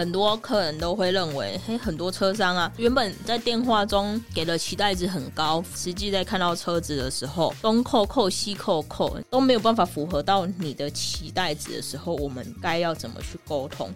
很多客人都会认为，嘿，很多车商啊，原本在电话中给的期待值很高，实际在看到车子的时候，东扣扣西扣扣都没有办法符合到你的期待值的时候，我们该要怎么去沟通？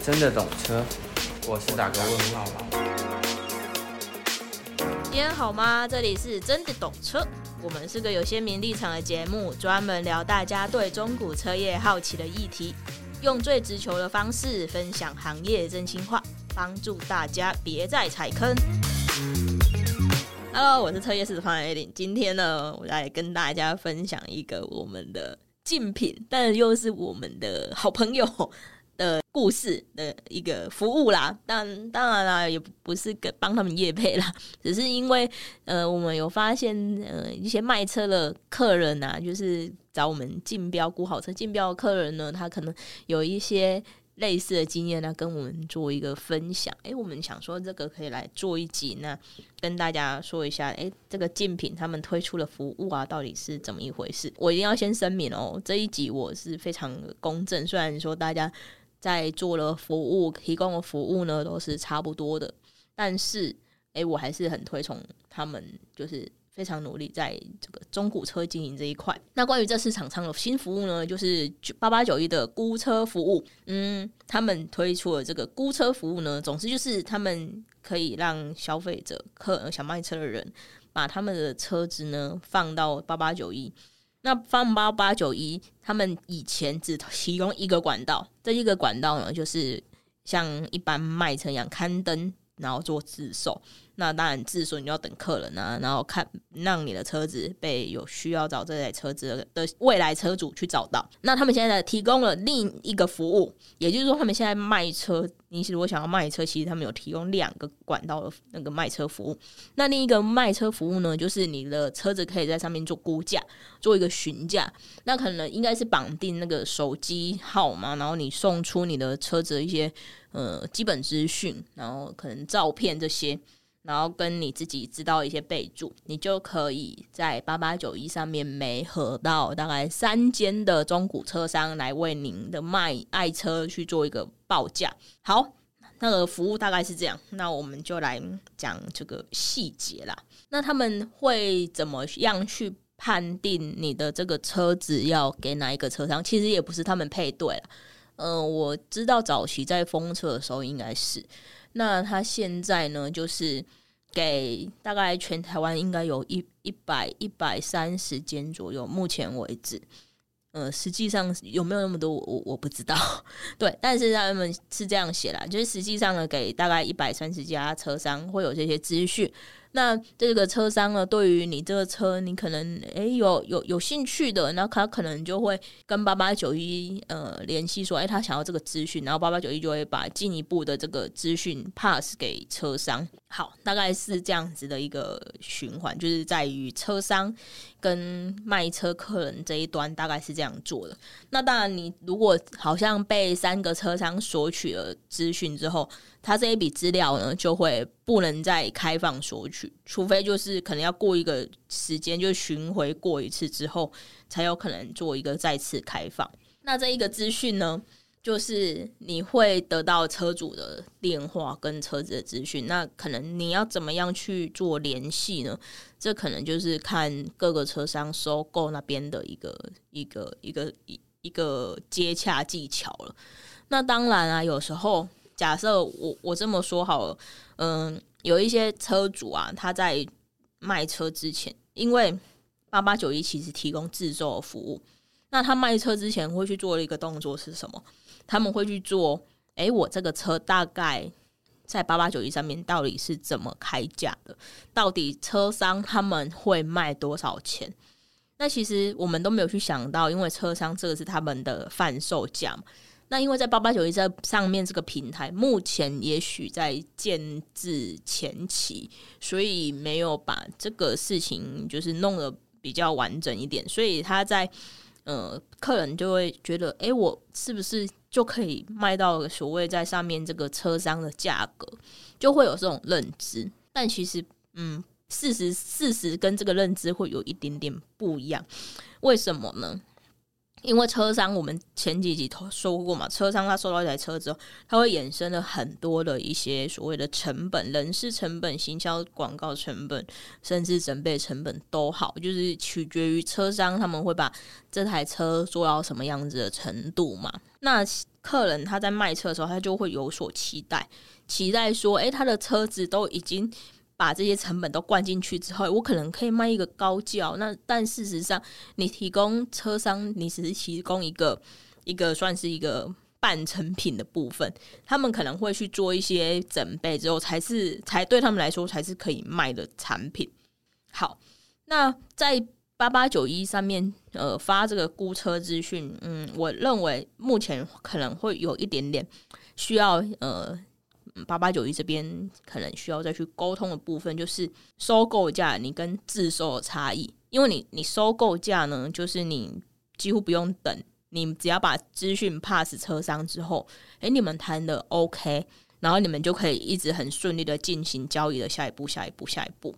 真的懂车，我是打个问号吧。今天好吗？这里是真的懂车。我们是个有鲜明立场的节目，专门聊大家对中古车业好奇的议题，用最直球的方式分享行业真心话，帮助大家别再踩坑。Hello，我是车业市场的 Eileen，今天呢，我来跟大家分享一个我们的竞品，但又是我们的好朋友。的故事的一个服务啦，但当然啦，也不是给帮他们业配啦，只是因为呃，我们有发现呃，一些卖车的客人呐、就是找我们竞标估好车竞标的客人呢，他可能有一些类似的经验呢，跟我们做一个分享。诶、我们想说这个可以来做一集，那跟大家说一下，诶、这个竞品他们推出的服务啊，到底是怎么一回事？我一定要先声明哦，这一集我是非常公正，虽然说大家。在做了服务，提供的服务呢，都是差不多的，但是，诶、我还是很推崇他们，就是非常努力在这个中古车经营这一块。那关于这次厂商的新服务呢，就是九八八九一的估车服务，嗯，他们推出了这个估车服务呢，总之就是他们可以让消费者、客想卖车的人，把他们的车子呢放到八八九一。那方八八九一，他们以前只提供一个管道，这一个管道呢，就是像一般卖车一样刊登，然后做自售。那当然，自售你就要等客人啊，然后看让你的车子被有需要找这台车子的未来车主去找到。那他们现在提供了另一个服务，也就是说，他们现在卖车，你如果想要卖车，其实他们有提供两个管道的那个卖车服务。那另一个卖车服务呢，就是你的车子可以在上面做估价，做一个询价。那可能应该是绑定那个手机号码，然后你送出你的车子一些呃基本资讯，然后可能照片这些。然后跟你自己知道一些备注，你就可以在八八九一上面媒合到大概三间的中古车商来为您的卖爱车去做一个报价。好，那个服务大概是这样，那我们就来讲这个细节啦。那他们会怎么样去判定你的这个车子要给哪一个车商？其实也不是他们配对了。嗯、呃，我知道早期在封车的时候应该是。那他现在呢，就是给大概全台湾应该有一一百一百三十间左右，目前为止，呃，实际上有没有那么多，我我不知道，对，但是他们是这样写啦，就是实际上呢，给大概一百三十家车商会有这些资讯。那这个车商呢，对于你这个车，你可能诶、有有有兴趣的，那他可能就会跟八八九一呃联系说，诶、他想要这个资讯，然后八八九一就会把进一步的这个资讯 pass 给车商。好，大概是这样子的一个循环，就是在于车商跟卖车客人这一端大概是这样做的。那当然，你如果好像被三个车商索取了资讯之后，他这一笔资料呢就会不能再开放索取，除非就是可能要过一个时间，就巡回过一次之后，才有可能做一个再次开放。那这一个资讯呢，就是你会得到车主的电话跟车子的资讯，那可能你要怎么样去做联系呢？这可能就是看各个车商收购那边的一个一个一个一一个接洽技巧了。那当然啊，有时候假设我我这么说好了，嗯，有一些车主啊，他在卖车之前，因为八八九一其实提供自售的服务，那他卖车之前会去做的一个动作是什么？他们会去做，诶，我这个车大概在八八九一上面到底是怎么开价的？到底车商他们会卖多少钱？那其实我们都没有去想到，因为车商这个是他们的贩售价。那因为在八八九一这上面这个平台，目前也许在建制前期，所以没有把这个事情就是弄得比较完整一点，所以他在呃，客人就会觉得，诶，我是不是？就可以卖到所谓在上面这个车商的价格，就会有这种认知。但其实，嗯，事实事实跟这个认知会有一点点不一样。为什么呢？因为车商，我们前几集都说过嘛，车商他收到一台车之后，他会衍生了很多的一些所谓的成本，人事成本、行销广告成本，甚至整备成本都好，就是取决于车商他们会把这台车做到什么样子的程度嘛。那客人他在卖车的时候，他就会有所期待，期待说，诶，他的车子都已经。把这些成本都灌进去之后，我可能可以卖一个高价。那但事实上，你提供车商，你只是提供一个一个算是一个半成品的部分，他们可能会去做一些准备之后，才是才对他们来说才是可以卖的产品。好，那在八八九一上面呃发这个估车资讯，嗯，我认为目前可能会有一点点需要呃。八八九一这边可能需要再去沟通的部分，就是收购价你跟自售的差异。因为你你收购价呢，就是你几乎不用等，你只要把资讯 pass 车商之后，诶，你们谈的 OK，然后你们就可以一直很顺利的进行交易的下一步、下一步、下一步。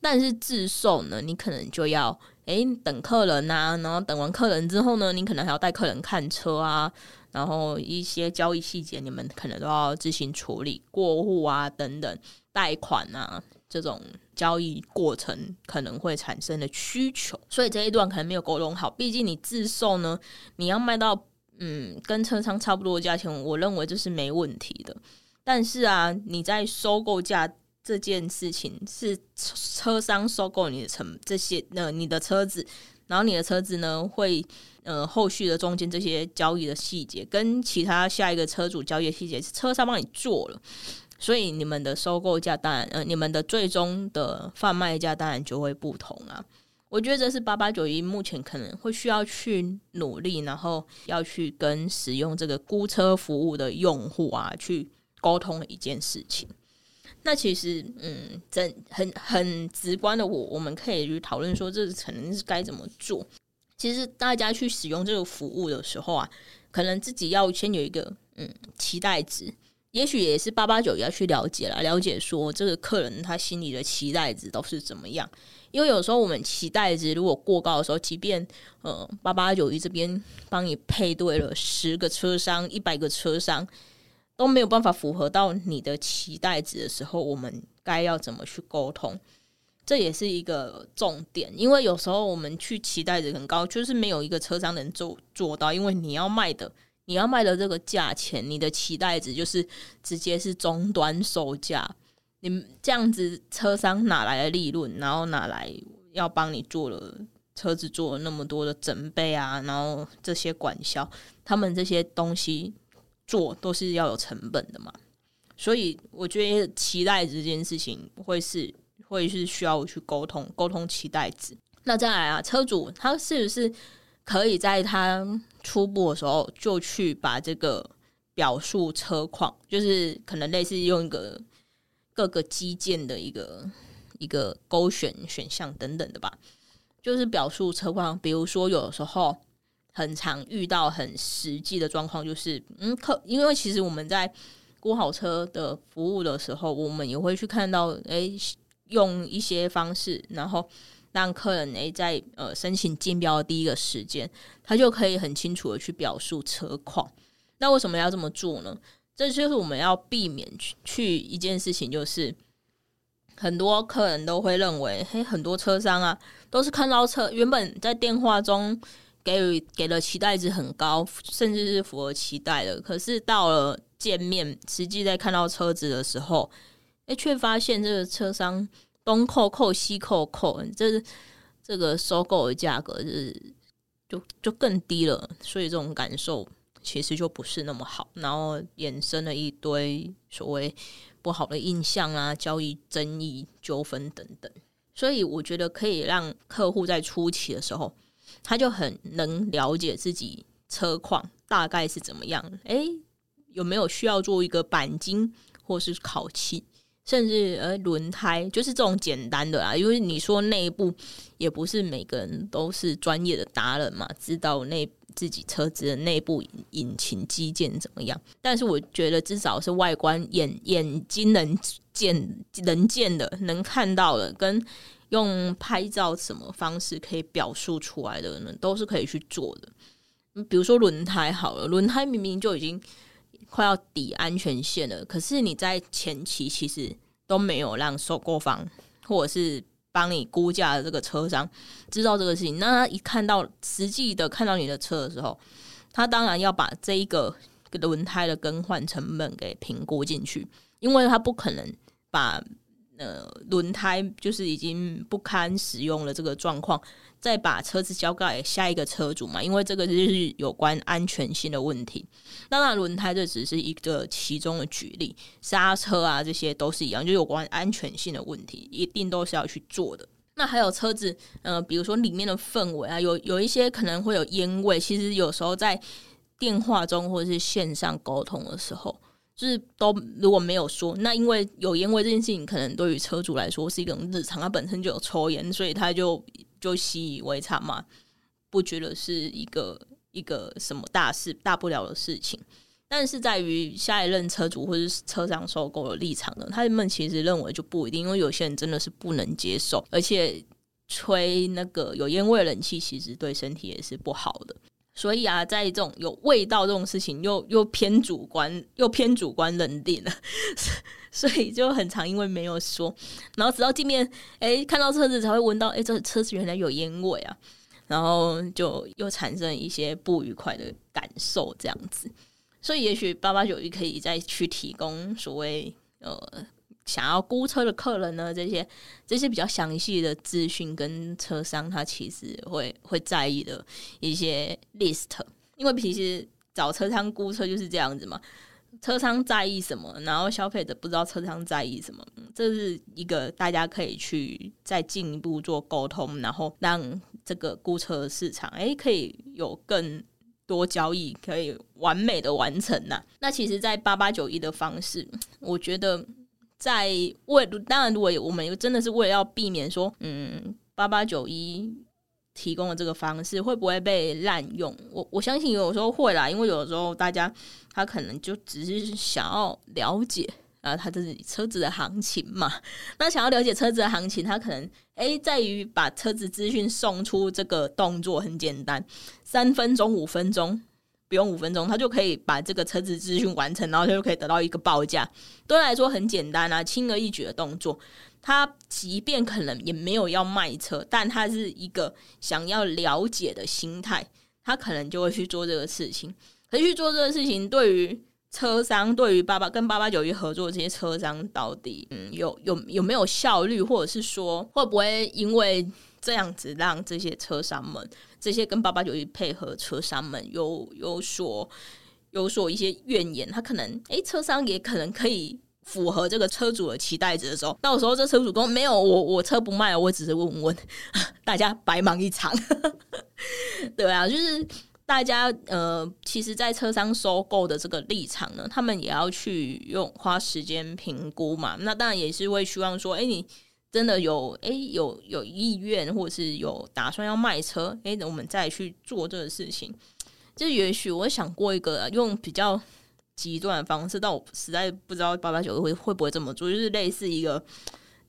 但是自售呢，你可能就要诶等客人啊，然后等完客人之后呢，你可能还要带客人看车啊。然后一些交易细节，你们可能都要自行处理，过户啊等等，贷款啊这种交易过程可能会产生的需求，所以这一段可能没有沟通好。毕竟你自售呢，你要卖到嗯跟车商差不多的价钱，我认为这是没问题的。但是啊，你在收购价这件事情是车商收购你的成这些呃你的车子，然后你的车子呢会。呃，后续的中间这些交易的细节，跟其他下一个车主交易的细节是车商帮你做了，所以你们的收购价当然，呃，你们的最终的贩卖价当然就会不同啊。我觉得这是八八九一目前可能会需要去努力，然后要去跟使用这个估车服务的用户啊去沟通的一件事情。那其实，嗯，真很很直观的我，我们可以去讨论说，这可能是该怎么做。其实大家去使用这个服务的时候啊，可能自己要先有一个嗯期待值，也许也是八八九要去了解了，了解说这个客人他心里的期待值都是怎么样。因为有时候我们期待值如果过高的时候，即便呃八八九一这边帮你配对了十个车商、一百个车商都没有办法符合到你的期待值的时候，我们该要怎么去沟通？这也是一个重点，因为有时候我们去期待值很高，就是没有一个车商能做做到。因为你要卖的，你要卖的这个价钱，你的期待值就是直接是终端售价。你这样子，车商哪来的利润？然后哪来要帮你做了车子做了那么多的准备啊？然后这些管销，他们这些东西做都是要有成本的嘛。所以我觉得期待值这件事情会是。会是需要去沟通沟通期待值。那再来啊，车主他是不是可以在他初步的时候就去把这个表述车况，就是可能类似用一个各个基建的一个一个勾选选项等等的吧，就是表述车况。比如说，有的时候很常遇到很实际的状况，就是嗯，客因为其实我们在估好车的服务的时候，我们也会去看到诶。用一些方式，然后让客人诶在呃申请竞标的第一个时间，他就可以很清楚的去表述车况。那为什么要这么做呢？这就是我们要避免去去一件事情，就是很多客人都会认为，嘿，很多车商啊都是看到车，原本在电话中给予给的期待值很高，甚至是符合期待的，可是到了见面，实际在看到车子的时候。哎，却发现这个车商东扣扣西扣扣，这这个收购的价格是就就更低了，所以这种感受其实就不是那么好，然后衍生了一堆所谓不好的印象啊、交易争议、纠纷等等。所以我觉得可以让客户在初期的时候，他就很能了解自己车况大概是怎么样，哎，有没有需要做一个钣金或是烤漆。甚至呃，轮胎就是这种简单的啦，因为你说内部也不是每个人都是专业的达人嘛，知道内自己车子的内部引擎机件怎么样。但是我觉得至少是外观眼眼睛能见能见的、能看到的，跟用拍照什么方式可以表述出来的呢，都是可以去做的。比如说轮胎好了，轮胎明明就已经快要抵安全线了，可是你在前期其实都没有让收购方或者是帮你估价的这个车商知道这个事情，那他一看到实际的看到你的车的时候，他当然要把这一个轮胎的更换成本给评估进去，因为他不可能把。呃，轮胎就是已经不堪使用了，这个状况，再把车子交给下一个车主嘛，因为这个就是有关安全性的问题。当然，轮胎这只是一个其中的举例，刹车啊这些都是一样，就有关安全性的问题，一定都是要去做的。那还有车子，呃，比如说里面的氛围啊，有有一些可能会有烟味，其实有时候在电话中或者是线上沟通的时候。就是都如果没有说，那因为有烟味这件事情，可能对于车主来说是一种日常，他本身就有抽烟，所以他就就习以为常嘛，不觉得是一个一个什么大事大不了的事情。但是在于下一任车主或是车商收购的立场呢，他们其实认为就不一定，因为有些人真的是不能接受，而且吹那个有烟味的冷气，其实对身体也是不好的。所以啊，在这种有味道这种事情又，又偏主观，又偏主观认定了，所以就很常因为没有说，然后直到见面，哎，看到车子才会闻到，哎，这车子原来有烟味啊，然后就又产生一些不愉快的感受，这样子。所以，也许八八九一可以再去提供所谓呃。想要估车的客人呢，这些这些比较详细的资讯跟车商他其实会会在意的一些 list，因为其实找车商估车就是这样子嘛，车商在意什么，然后消费者不知道车商在意什么，这是一个大家可以去再进一步做沟通，然后让这个估车市场诶可以有更多交易，可以完美的完成呐。那其实，在八八九一的方式，我觉得。在为当然，如果我们真的是为了要避免说，嗯，八八九一提供的这个方式会不会被滥用？我我相信有时候会啦，因为有时候大家他可能就只是想要了解啊，他这是车子的行情嘛。那想要了解车子的行情，他可能诶在于把车子资讯送出这个动作很简单，三分钟、五分钟。不用五分钟，他就可以把这个车子资讯完成，然后他就可以得到一个报价。对他来说很简单啊，轻而易举的动作。他即便可能也没有要卖车，但他是一个想要了解的心态，他可能就会去做这个事情。可是去做这个事情，对于车商，对于八八跟八八九一合作这些车商，到底嗯有有有没有效率，或者是说会不会因为这样子让这些车商们？这些跟八八九一配合车商们有有所有所一些怨言，他可能诶，车商也可能可以符合这个车主的期待值的时候，到时候这车主都没有我我车不卖，我只是问问，大家白忙一场，对啊，就是大家呃，其实，在车商收购的这个立场呢，他们也要去用花时间评估嘛，那当然也是会希望说，哎你。真的有诶、有有意愿，或者是有打算要卖车，诶、欸，我们再去做这个事情。就也许我想过一个用比较极端的方式，但我实在不知道八八九会会不会这么做，就是类似一个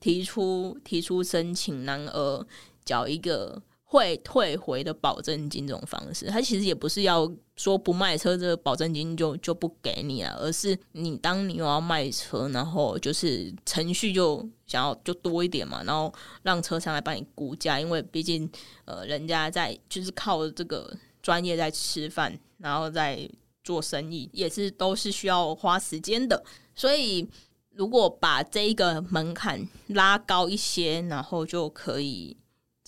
提出提出申请，然而缴一个。会退回的保证金这种方式，它其实也不是要说不卖车这个保证金就就不给你了，而是你当你又要卖车，然后就是程序就想要就多一点嘛，然后让车商来帮你估价，因为毕竟呃人家在就是靠这个专业在吃饭，然后在做生意，也是都是需要花时间的，所以如果把这一个门槛拉高一些，然后就可以。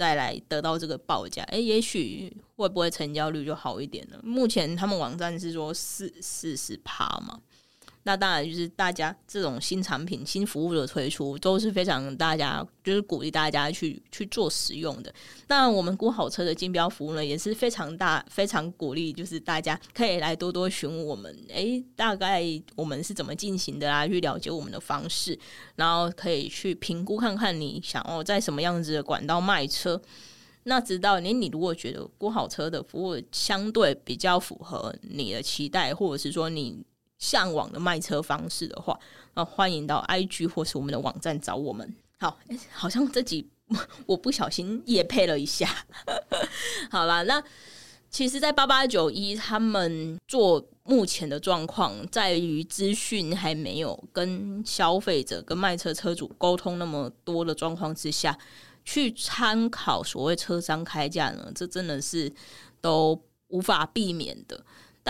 再来得到这个报价，诶，也许会不会成交率就好一点呢？目前他们网站是说四四十趴嘛。那当然，就是大家这种新产品、新服务的推出，都是非常大家就是鼓励大家去去做使用的。那，我们估好车的竞标服务呢，也是非常大、非常鼓励，就是大家可以来多多询问我们。诶，大概我们是怎么进行的啊？去了解我们的方式，然后可以去评估看看你想要在什么样子的管道卖车。那直到你，你如果觉得估好车的服务相对比较符合你的期待，或者是说你。向往的卖车方式的话，那欢迎到 IG 或是我们的网站找我们。好，好像这集 我不小心也配了一下。好啦，那其实，在八八九一，他们做目前的状况，在于资讯还没有跟消费者、跟卖车车主沟通那么多的状况之下，去参考所谓车商开价呢，这真的是都无法避免的。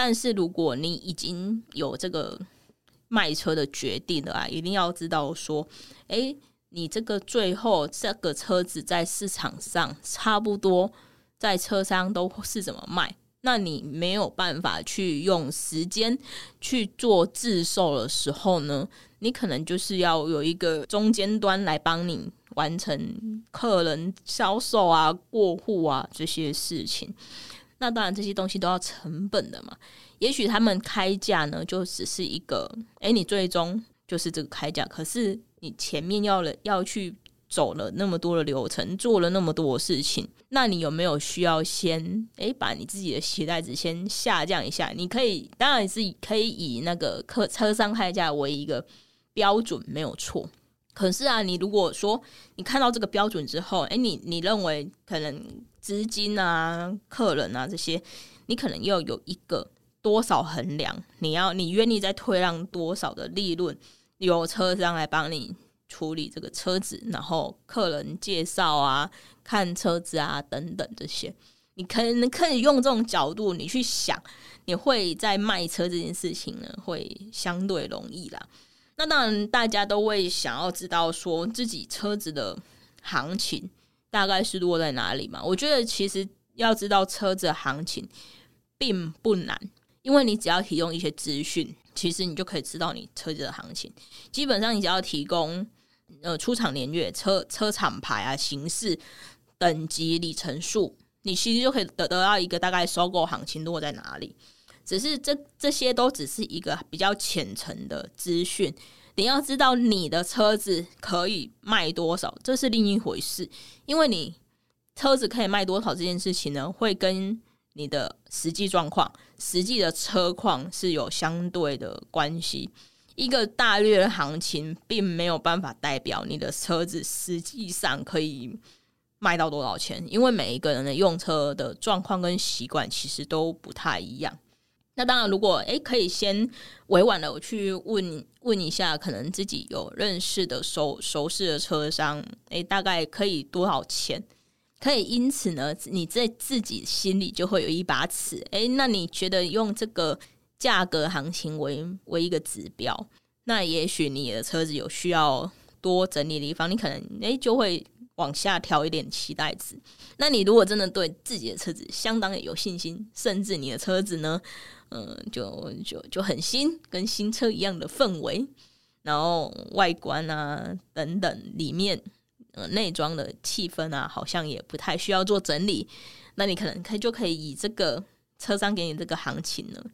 但是，如果你已经有这个卖车的决定了啊，一定要知道说，诶，你这个最后这个车子在市场上差不多。在车商都是怎么卖？那你没有办法去用时间去做自售的时候呢？你可能就是要有一个中间端来帮你完成客人销售啊、过户啊这些事情。那当然这些东西都要成本的嘛。也许他们开价呢，就只是一个，诶，你最终就是这个开价，可是你前面要了要去。走了那么多的流程，做了那么多事情，那你有没有需要先诶把你自己的鞋带子先下降一下？你可以，当然是以可以以那个客车商开价为一个标准，没有错。可是啊，你如果说你看到这个标准之后，诶，你你认为可能资金啊、客人啊这些，你可能要有一个多少衡量？你要你愿意再退让多少的利润，由车商来帮你。处理这个车子，然后客人介绍啊、看车子啊等等这些，你可能可以用这种角度，你去想，你会在卖车这件事情呢，会相对容易啦。那当然，大家都会想要知道说自己车子的行情大概是落在哪里嘛？我觉得其实要知道车子的行情并不难，因为你只要提供一些资讯，其实你就可以知道你车子的行情。基本上，你只要提供。呃，出厂年月、车车厂牌啊、形式、等级、里程数，你其实就可以得得到一个大概收购行情落在哪里。只是这这些都只是一个比较浅层的资讯，你要知道你的车子可以卖多少，这是另一回事。因为你车子可以卖多少这件事情呢，会跟你的实际状况、实际的车况是有相对的关系。一个大略的行情，并没有办法代表你的车子实际上可以卖到多少钱，因为每一个人的用车的状况跟习惯其实都不太一样。那当然，如果诶可以先委婉的我去问问一下，可能自己有认识的熟熟识的车商，诶大概可以多少钱？可以因此呢，你在自己心里就会有一把尺。诶那你觉得用这个？价格行情为为一个指标，那也许你的车子有需要多整理的地方，你可能诶就会往下调一点期待值。那你如果真的对自己的车子相当有信心，甚至你的车子呢，嗯、就就就很新，跟新车一样的氛围，然后外观啊等等，里面呃内装的气氛啊，好像也不太需要做整理，那你可能可以就可以以这个车商给你这个行情呢。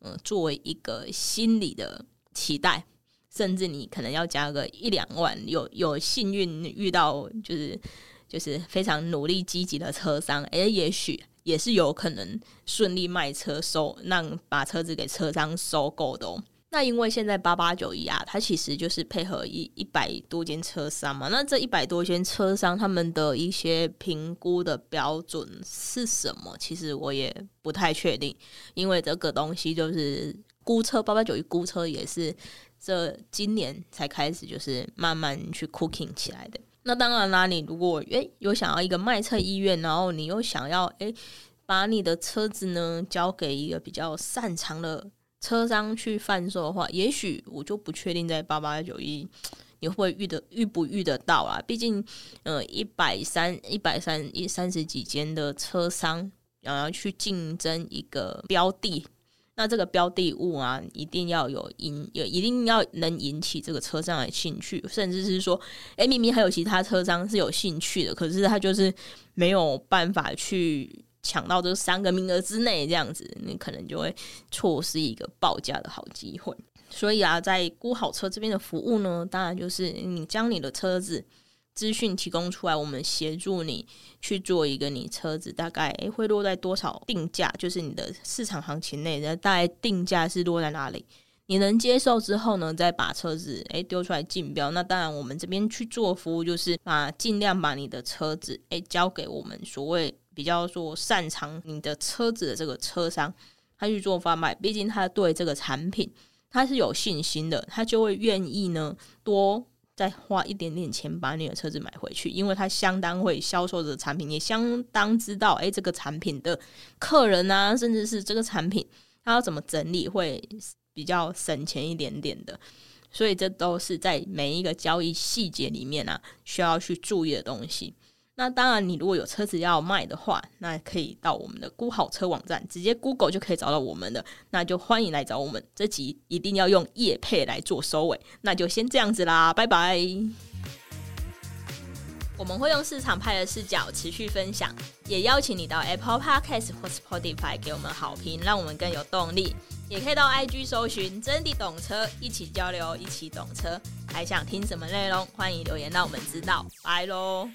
嗯，作为一个心理的期待，甚至你可能要加个一两万，有有幸运遇到就是就是非常努力积极的车商，诶，也许也是有可能顺利卖车收，让把车子给车商收购的哦。那因为现在八八九一啊，它其实就是配合一一百多间车商嘛。那这一百多间车商他们的一些评估的标准是什么？其实我也不太确定，因为这个东西就是估车八八九一估车也是这今年才开始，就是慢慢去 cooking 起来的。那当然啦，你如果诶有想要一个卖车意愿，然后你又想要诶把你的车子呢交给一个比较擅长的。车商去贩售的话，也许我就不确定在八八九一你会遇得遇不遇得到啊？毕竟，呃，一百三一百三一三十几间的车商，然后去竞争一个标的，那这个标的物啊，一定要有引有一定要能引起这个车商的兴趣，甚至是说，诶，明明还有其他车商是有兴趣的，可是他就是没有办法去。抢到这三个名额之内，这样子你可能就会错失一个报价的好机会。所以啊，在估好车这边的服务呢，当然就是你将你的车子资讯提供出来，我们协助你去做一个你车子大概诶会落在多少定价，就是你的市场行情内，那大概定价是落在哪里？你能接受之后呢，再把车子诶丢出来竞标。那当然，我们这边去做服务，就是把尽量把你的车子诶交给我们所谓。比较说擅长你的车子的这个车商，他去做贩卖，毕竟他对这个产品他是有信心的，他就会愿意呢多再花一点点钱把你的车子买回去，因为他相当会销售的产品，也相当知道哎这个产品的客人啊，甚至是这个产品他要怎么整理会比较省钱一点点的。所以这都是在每一个交易细节里面啊，需要去注意的东西。那当然，你如果有车子要卖的话，那可以到我们的估好车网站，直接 Google 就可以找到我们的。那就欢迎来找我们。这集一定要用叶配来做收尾，那就先这样子啦，拜拜。我们会用市场派的视角持续分享，也邀请你到 Apple Podcast 或 Spotify 给我们好评，让我们更有动力。也可以到 IG 搜寻“真的懂车”，一起交流，一起懂车。还想听什么内容？欢迎留言让我们知道。拜喽。